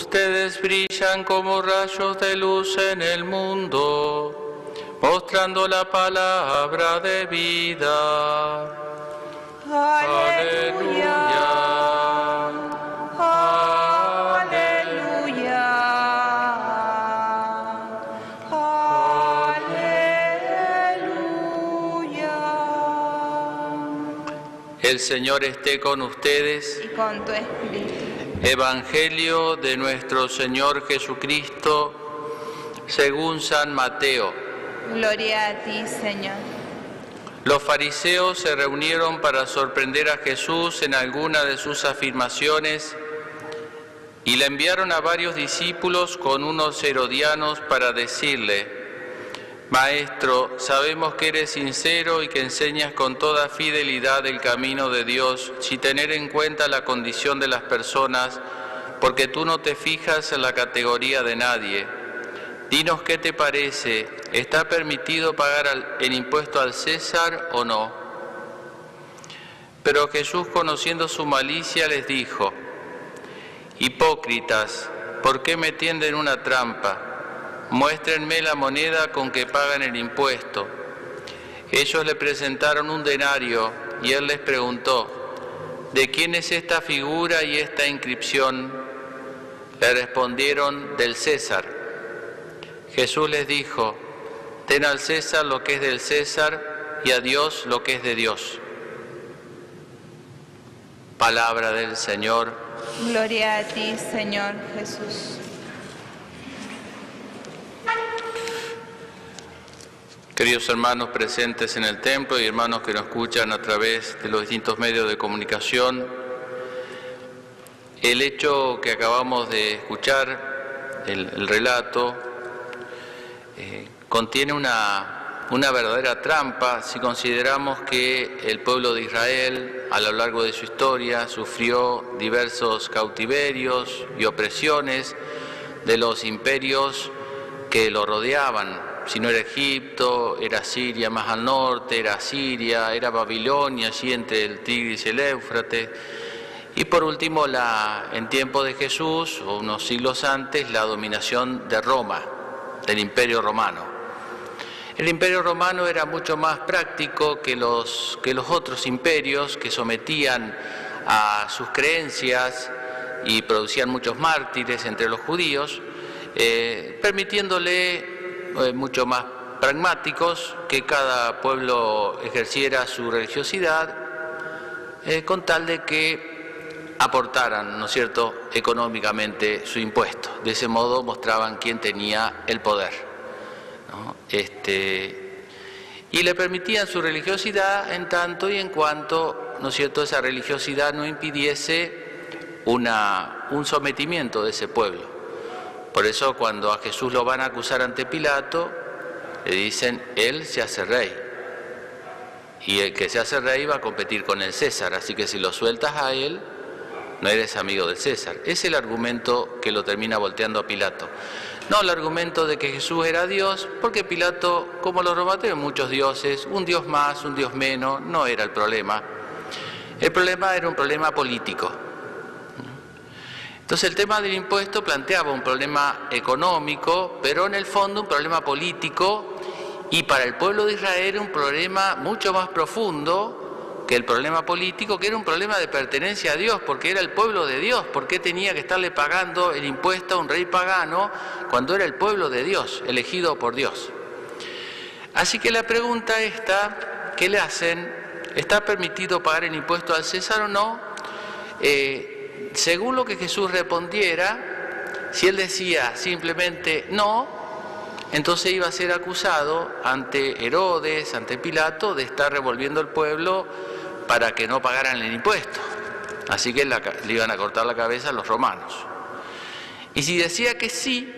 Ustedes brillan como rayos de luz en el mundo, mostrando la palabra de vida. Aleluya. Aleluya. Aleluya. El Señor esté con ustedes. Y con tu espíritu. Evangelio de nuestro Señor Jesucristo según San Mateo. Gloria a ti, Señor. Los fariseos se reunieron para sorprender a Jesús en alguna de sus afirmaciones y le enviaron a varios discípulos con unos herodianos para decirle, Maestro, sabemos que eres sincero y que enseñas con toda fidelidad el camino de Dios, sin tener en cuenta la condición de las personas, porque tú no te fijas en la categoría de nadie. Dinos qué te parece, ¿está permitido pagar el impuesto al César o no? Pero Jesús, conociendo su malicia, les dijo, Hipócritas, ¿por qué me tienden una trampa? Muéstrenme la moneda con que pagan el impuesto. Ellos le presentaron un denario y él les preguntó, ¿de quién es esta figura y esta inscripción? Le respondieron, del César. Jesús les dijo, den al César lo que es del César y a Dios lo que es de Dios. Palabra del Señor. Gloria a ti, Señor Jesús. Queridos hermanos presentes en el templo y hermanos que nos escuchan a través de los distintos medios de comunicación, el hecho que acabamos de escuchar, el, el relato, eh, contiene una, una verdadera trampa si consideramos que el pueblo de Israel a lo largo de su historia sufrió diversos cautiverios y opresiones de los imperios que lo rodeaban. Si no era Egipto, era Siria más al norte, era Siria, era Babilonia, allí entre el Tigris y el Éufrates. Y por último, en tiempo de Jesús, o unos siglos antes, la dominación de Roma, del Imperio Romano. El Imperio Romano era mucho más práctico que los, que los otros imperios que sometían a sus creencias y producían muchos mártires entre los judíos, eh, permitiéndole eh, mucho más pragmáticos que cada pueblo ejerciera su religiosidad eh, con tal de que aportaran, ¿no es cierto?, económicamente su impuesto. De ese modo mostraban quién tenía el poder. Este, y le permitían su religiosidad en tanto y en cuanto, ¿no es cierto?, esa religiosidad no impidiese una, un sometimiento de ese pueblo. Por eso cuando a Jesús lo van a acusar ante Pilato, le dicen, Él se hace rey. Y el que se hace rey va a competir con el César, así que si lo sueltas a Él, no eres amigo del César. Es el argumento que lo termina volteando a Pilato. No el argumento de que Jesús era Dios, porque Pilato, como los romanos, muchos dioses, un dios más, un dios menos, no era el problema. El problema era un problema político. Entonces el tema del impuesto planteaba un problema económico, pero en el fondo un problema político y para el pueblo de Israel un problema mucho más profundo que el problema político, que era un problema de pertenencia a Dios, porque era el pueblo de Dios, ¿por qué tenía que estarle pagando el impuesto a un rey pagano cuando era el pueblo de Dios, elegido por Dios? Así que la pregunta esta, ¿qué le hacen? ¿Está permitido pagar el impuesto al César o no? Eh, según lo que Jesús respondiera, si él decía simplemente no, entonces iba a ser acusado ante Herodes, ante Pilato, de estar revolviendo el pueblo para que no pagaran el impuesto. Así que le iban a cortar la cabeza a los romanos. Y si decía que sí,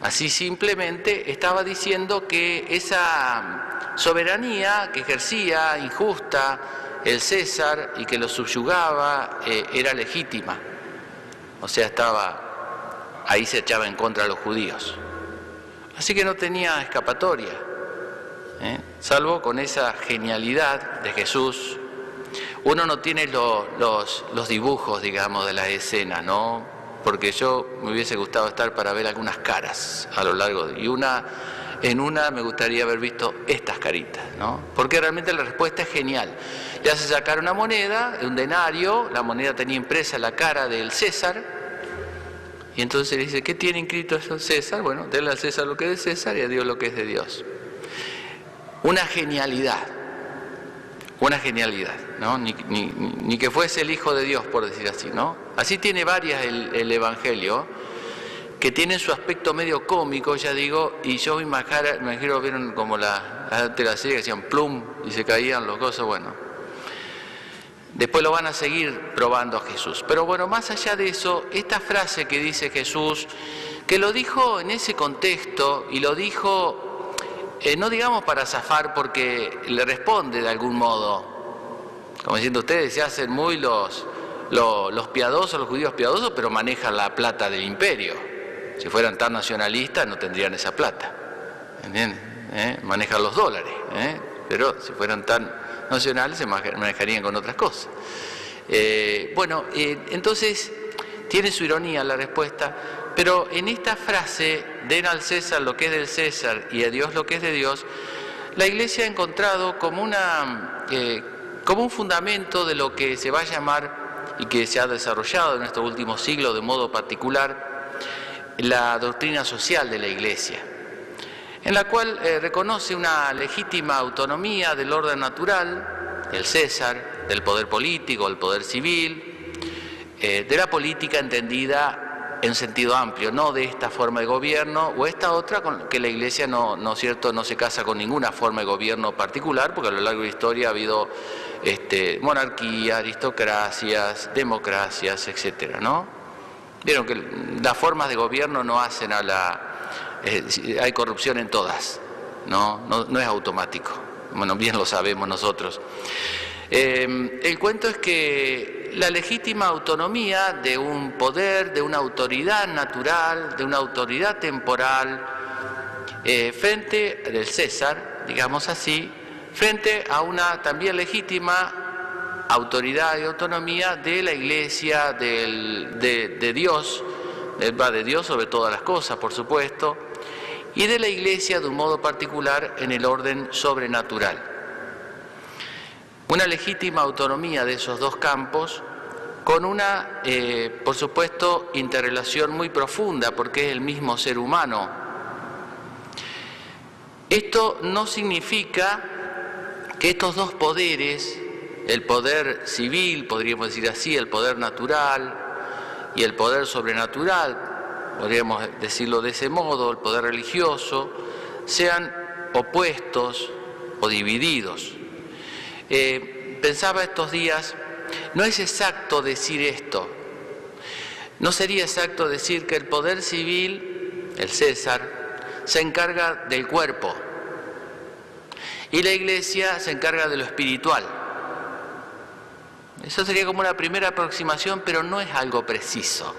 así simplemente estaba diciendo que esa soberanía que ejercía injusta el César y que lo subyugaba eh, era legítima. O sea, estaba ahí se echaba en contra de los judíos. Así que no tenía escapatoria, ¿eh? salvo con esa genialidad de Jesús. Uno no tiene lo- los, los dibujos, digamos, de las escenas, ¿no? porque yo me hubiese gustado estar para ver algunas caras a lo largo de... Y una, en una me gustaría haber visto estas caritas, ¿no? Porque realmente la respuesta es genial. Le hace sacar una moneda, un denario, la moneda tenía impresa la cara del César, y entonces le dice, ¿qué tiene inscrito eso César? Bueno, denle al César lo que es de César y a Dios lo que es de Dios. Una genialidad, una genialidad, ¿no? Ni, que fuese el Hijo de Dios, por decir así, ¿no? Así tiene varias el Evangelio, que tienen su aspecto medio cómico, ya digo, y yo me imagino, vieron como la, de la serie que decían plum y se caían los cosas, bueno. Después lo van a seguir probando a Jesús. Pero bueno, más allá de eso, esta frase que dice Jesús, que lo dijo en ese contexto y lo dijo, eh, no digamos para zafar porque le responde de algún modo, como diciendo ustedes se hacen muy los, los, los piadosos, los judíos piadosos, pero manejan la plata del imperio. Si fueran tan nacionalistas no tendrían esa plata. ¿Entienden? ¿Eh? Manejan los dólares. ¿eh? Pero si fueran tan nacionales se maneja- manejarían con otras cosas. Eh, bueno, eh, entonces tiene su ironía la respuesta, pero en esta frase, den al César lo que es del César y a Dios lo que es de Dios, la Iglesia ha encontrado como, una, como un fundamento de lo que se va a llamar y que se ha desarrollado en estos últimos siglos de modo particular, la doctrina social de la Iglesia, en la cual eh, reconoce una legítima autonomía del orden natural, del César, del poder político, del poder civil, eh, de la política entendida en sentido amplio, no de esta forma de gobierno o esta otra con que la Iglesia no, no, cierto, no se casa con ninguna forma de gobierno particular, porque a lo largo de la historia ha habido este, monarquía, aristocracias, democracias, etcétera, ¿no? Vieron que las formas de gobierno no hacen a la... eh, hay corrupción en todas, ¿no? No, no es automático. Bueno, bien lo sabemos nosotros. Eh, el cuento es que la legítima autonomía de un poder, de una autoridad natural, de una autoridad temporal, eh, frente del César, digamos así, frente a una también legítima autoridad y autonomía de la iglesia, de, de Dios, de Dios sobre todas las cosas, por supuesto, y de la iglesia de un modo particular en el orden sobrenatural. Una legítima autonomía de esos dos campos con una, eh, por supuesto, interrelación muy profunda porque es el mismo ser humano. Esto no significa que estos dos poderes, el poder civil, podríamos decir así, el poder natural y el poder sobrenatural, podríamos decirlo de ese modo, el poder religioso, sean opuestos o divididos. Eh, pensaba estos días, no es exacto decir esto, no sería exacto decir que el poder civil, el César, se encarga del cuerpo y la iglesia se encarga de lo espiritual. Eso sería como una primera aproximación, pero no es algo preciso.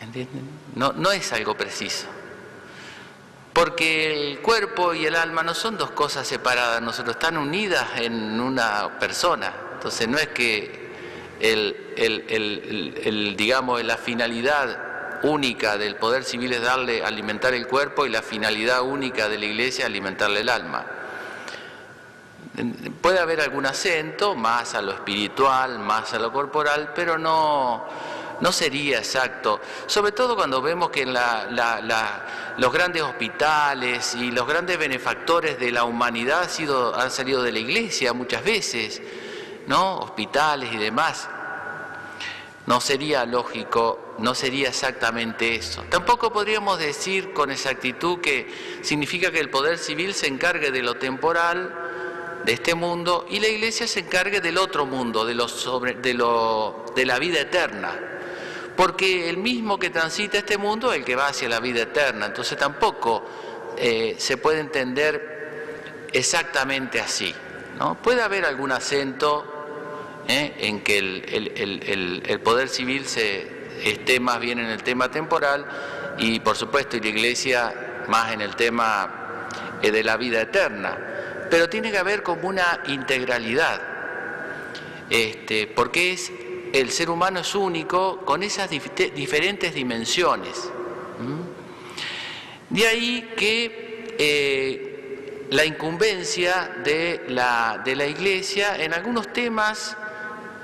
¿Entienden? No, no es algo preciso. Porque el cuerpo y el alma no son dos cosas separadas, nosotros están unidas en una persona. Entonces no es que el, el- el- digamos, la finalidad única del poder civil es darle, alimentar el cuerpo y la finalidad única de la iglesia es alimentarle el alma. Puede haber algún acento, más a lo espiritual, más a lo corporal, pero no, no sería exacto. Sobre todo cuando vemos que en la- la- la- los grandes hospitales y los grandes benefactores de la humanidad han, sido, han salido de la iglesia muchas veces, ¿no? Hospitales y demás. No sería lógico, no sería exactamente eso. Tampoco podríamos decir con exactitud que significa que el poder civil se encargue de lo temporal, de este mundo, y la iglesia se encargue del otro mundo, de, lo sobre, de, lo, de la vida eterna. Porque el mismo que transita este mundo es el que va hacia la vida eterna. Entonces tampoco eh, se puede entender exactamente así. ¿no? Puede haber algún acento ¿eh? en que el, el- el- el- poder civil se esté más bien en el tema temporal y por supuesto y la iglesia más en el tema eh, de la vida eterna. Pero tiene que haber como una integralidad, este, porque es el ser humano es único con esas diferentes dimensiones. De ahí que eh, la incumbencia de la, de la Iglesia en algunos temas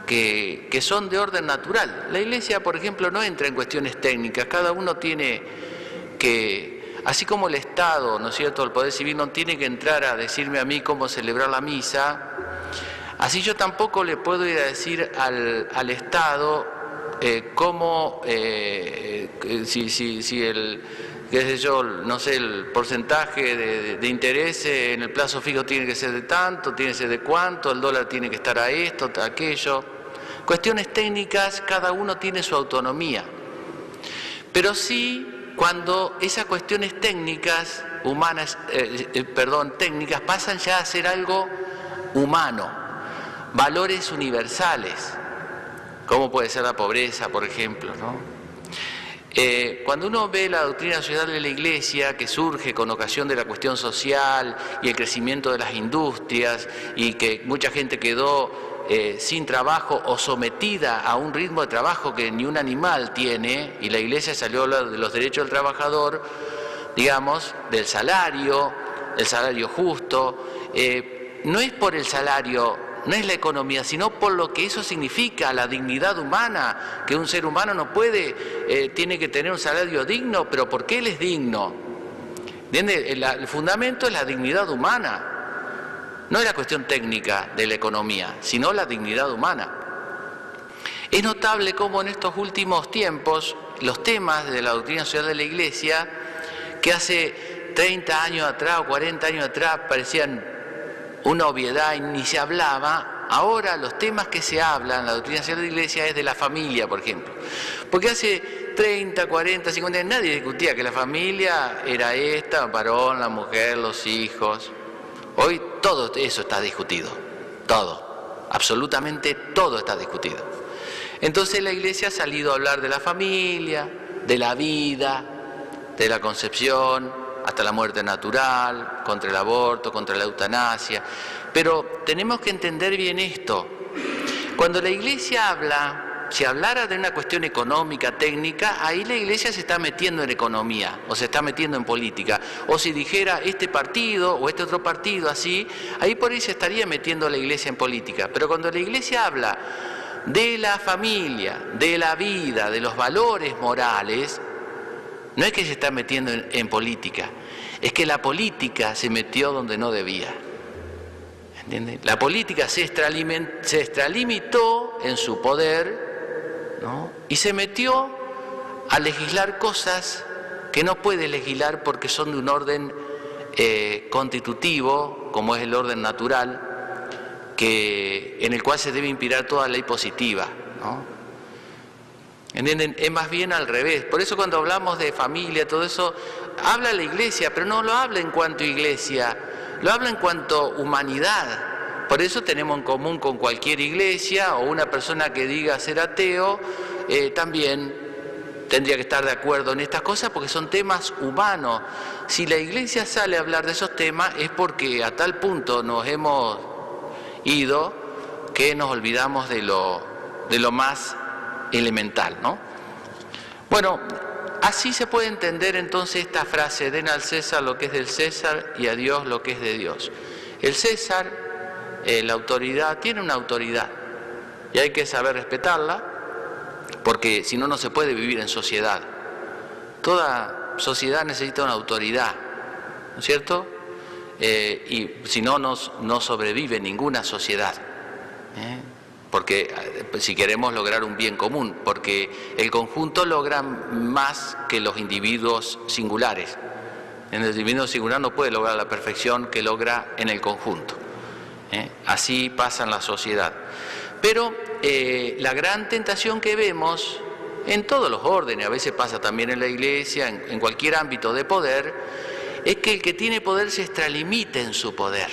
que, que, son de orden natural. La Iglesia, por ejemplo, no entra en cuestiones técnicas, cada uno tiene que, así como el Estado, ¿no es cierto?, el Poder Civil no tiene que entrar a decirme a mí cómo celebrar la misa, así yo tampoco le puedo ir a decir al, al Estado eh, cómo, eh, eh, si, si, si el qué sé yo, no sé, el porcentaje de, interés en el plazo fijo tiene que ser de tanto, tiene que ser de cuánto, el dólar tiene que estar a esto, a aquello. Cuestiones técnicas, cada uno tiene su autonomía. Pero sí, cuando esas cuestiones técnicas, humanas, eh, eh, perdón, técnicas, pasan ya a ser algo humano, valores universales, como puede ser la pobreza, por ejemplo, ¿no? Eh, cuando uno ve la doctrina social de la Iglesia que surge con ocasión de la cuestión social y el crecimiento de las industrias y que mucha gente quedó eh, sin trabajo o sometida a un ritmo de trabajo que ni un animal tiene, y la Iglesia salió de los derechos del trabajador, digamos, del salario, el salario justo, eh, no es por el salario no es la economía, sino por lo que eso significa, la dignidad humana, que un ser humano no puede, eh, tiene que tener un salario digno, pero ¿por qué él es digno? El, el fundamento es la dignidad humana, no es la cuestión técnica de la economía, sino la dignidad humana. Es notable cómo en estos últimos tiempos los temas de la doctrina social de la Iglesia, que hace 30 años atrás o 40 años atrás parecían una obviedad y ni se hablaba, ahora los temas que se hablan en la doctrina social de la iglesia es de la familia, por ejemplo. Porque hace 30, 40, 50 años nadie discutía que la familia era esta, varón, la mujer, los hijos. Hoy todo eso está discutido, todo, absolutamente todo está discutido. Entonces la iglesia ha salido a hablar de la familia, de la vida, de la concepción, hasta la muerte natural, contra el aborto, contra la eutanasia. Pero tenemos que entender bien esto. Cuando la iglesia habla, si hablara de una cuestión económica, técnica, ahí la iglesia se está metiendo en economía o se está metiendo en política. O si dijera este partido o este otro partido así, ahí por ahí se estaría metiendo la iglesia en política. Pero cuando la iglesia habla de la familia, de la vida, de los valores morales, no es que se está metiendo en, política, es que la política se metió donde no debía. ¿Entienden? La política se extralimitó en su poder y se metió a legislar cosas que no puede legislar porque son de un orden eh, constitutivo, como es el orden natural, que, en el cual se debe inspirar toda ley positiva. ¿Entienden? Es más bien al revés. Por eso cuando hablamos de familia, todo eso, habla la iglesia, pero no lo habla en cuanto iglesia, lo habla en cuanto humanidad. Por eso tenemos en común con cualquier iglesia o una persona que diga ser ateo, eh, también tendría que estar de acuerdo en estas cosas porque son temas humanos. Si la iglesia sale a hablar de esos temas es porque a tal punto nos hemos ido que nos olvidamos de lo, de lo más elemental, ¿no? Bueno, así se puede entender entonces esta frase, den al César lo que es del César y a Dios lo que es de Dios. El César, eh, la autoridad, tiene una autoridad y hay que saber respetarla porque si no, no se puede vivir en sociedad. Toda sociedad necesita una autoridad, ¿no es cierto? Eh, y si no, no sobrevive ninguna sociedad. ¿eh? porque si queremos lograr un bien común, porque el conjunto logra más que los individuos singulares. En el individuo singular no puede lograr la perfección que logra en el conjunto. ¿Eh? Así pasa en la sociedad. Pero eh, la gran tentación que vemos en todos los órdenes, a veces pasa también en la iglesia, en, cualquier ámbito de poder, es que el que tiene poder se extralimite en su poder.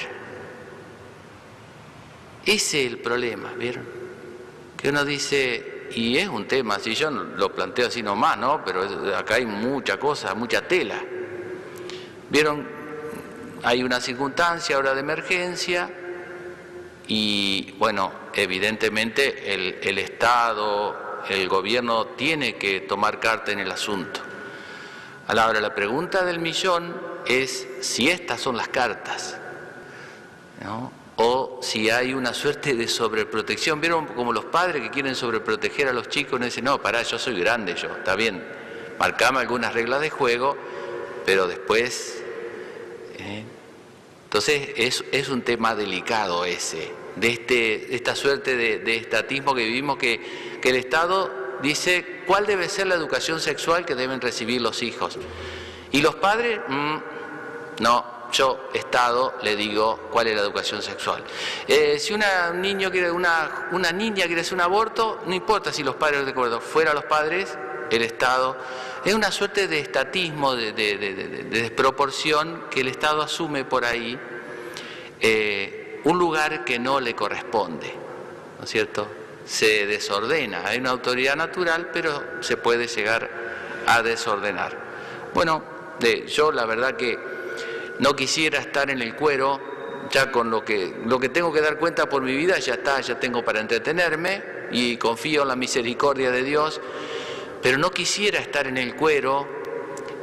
Ese es el problema, ¿vieron? Que uno dice, y es un tema, si yo lo planteo así nomás, ¿no? Pero acá hay mucha cosa, mucha tela. ¿Vieron? Hay una circunstancia ahora de emergencia y bueno, evidentemente el, Estado, el gobierno tiene que tomar carta en el asunto. Ahora, la pregunta del millón es si estas son las cartas, ¿no? o si hay una suerte de sobreprotección. ¿Vieron como los padres que quieren sobreproteger a los chicos? No dicen, no, pará, yo soy grande, yo, está bien, marcame algunas reglas de juego, pero después... ¿eh? Entonces es, un tema delicado ese, de, este, de esta suerte de, de, estatismo que vivimos, que, el Estado dice cuál debe ser la educación sexual que deben recibir los hijos. Y los padres, mmm, no, yo, Estado, le digo cuál es la educación sexual. Eh, si una, un niño quiere, una, una niña quiere hacer un aborto, no importa si los padres de acuerdo, fuera los padres, el Estado. Es una suerte de estatismo, de, de, de, de desproporción que el Estado asume por ahí eh, un lugar que no le corresponde, ¿no es cierto? Se desordena, hay una autoridad natural, pero se puede llegar a desordenar. Bueno, yo la verdad que no quisiera estar en el cuero, ya con lo que, lo que tengo que dar cuenta por mi vida, ya está, ya tengo para entretenerme y confío en la misericordia de Dios, pero no quisiera estar en el cuero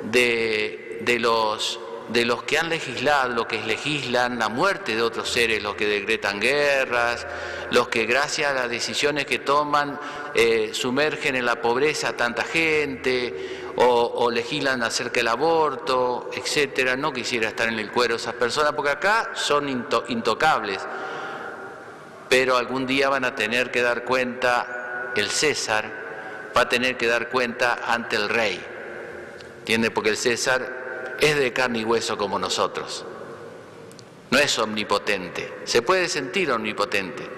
de, de los de los que han legislado, los que legislan la muerte de otros seres, los que decretan guerras, los que gracias a las decisiones que toman eh, sumergen en la pobreza a tanta gente o, o, legislan acerca del aborto, etcétera. No quisiera estar en el cuero de esas personas porque acá son into, intocables, pero algún día van a tener que dar cuenta, el César va a tener que dar cuenta ante el rey. ¿Entiende? Porque el César es de carne y hueso como nosotros. No es omnipotente. Se puede sentir omnipotente,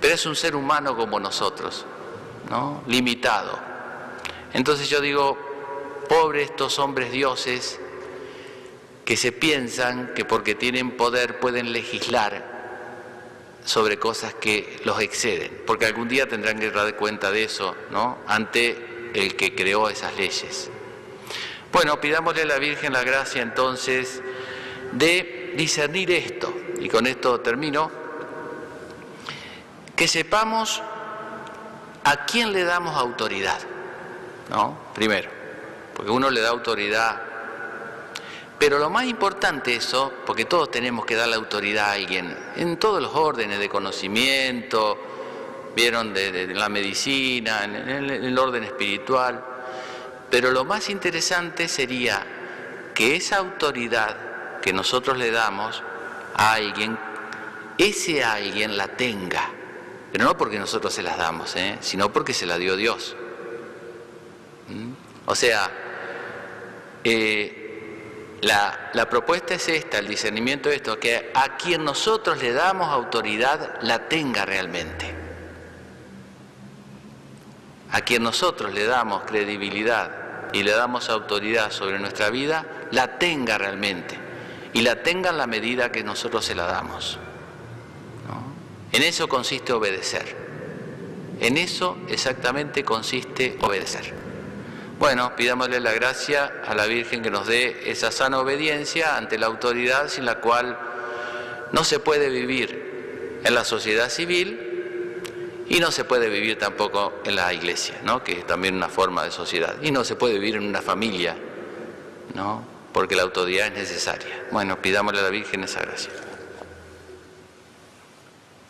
pero es un ser humano como nosotros, ¿no? Limitado. Entonces yo digo, pobre estos hombres dioses que se piensan que porque tienen poder pueden legislar sobre cosas que los exceden, porque algún día tendrán que dar cuenta de eso, ¿no? Ante el que creó esas leyes. Bueno, pidámosle a la Virgen la gracia entonces de discernir esto, y con esto termino, que sepamos a quién le damos autoridad, ¿no? Primero, porque uno le da autoridad, pero lo más importante eso, porque todos tenemos que darle autoridad a alguien, en todos los órdenes de conocimiento, vieron de, la medicina, en, en el orden espiritual, pero lo más interesante sería que esa autoridad que nosotros le damos a alguien, ese alguien la tenga. Pero no porque nosotros se las damos, ¿eh? sino porque se la dio Dios. ¿Mm? O sea, eh, la, propuesta es esta, el discernimiento es esto, que a quien nosotros le damos autoridad la tenga realmente. A quien nosotros le damos credibilidad y le damos autoridad sobre nuestra vida, la tenga realmente y la tenga en la medida que nosotros se la damos. En eso consiste obedecer. En eso exactamente consiste obedecer. Bueno, pidámosle la gracia a la Virgen que nos dé esa sana obediencia ante la autoridad sin la cual no se puede vivir en la sociedad civil y no se puede vivir tampoco en la iglesia, ¿no? que es también una forma de sociedad. Y no se puede vivir en una familia, ¿no? porque la autoridad es necesaria. Bueno, pidámosle a la Virgen esa gracia.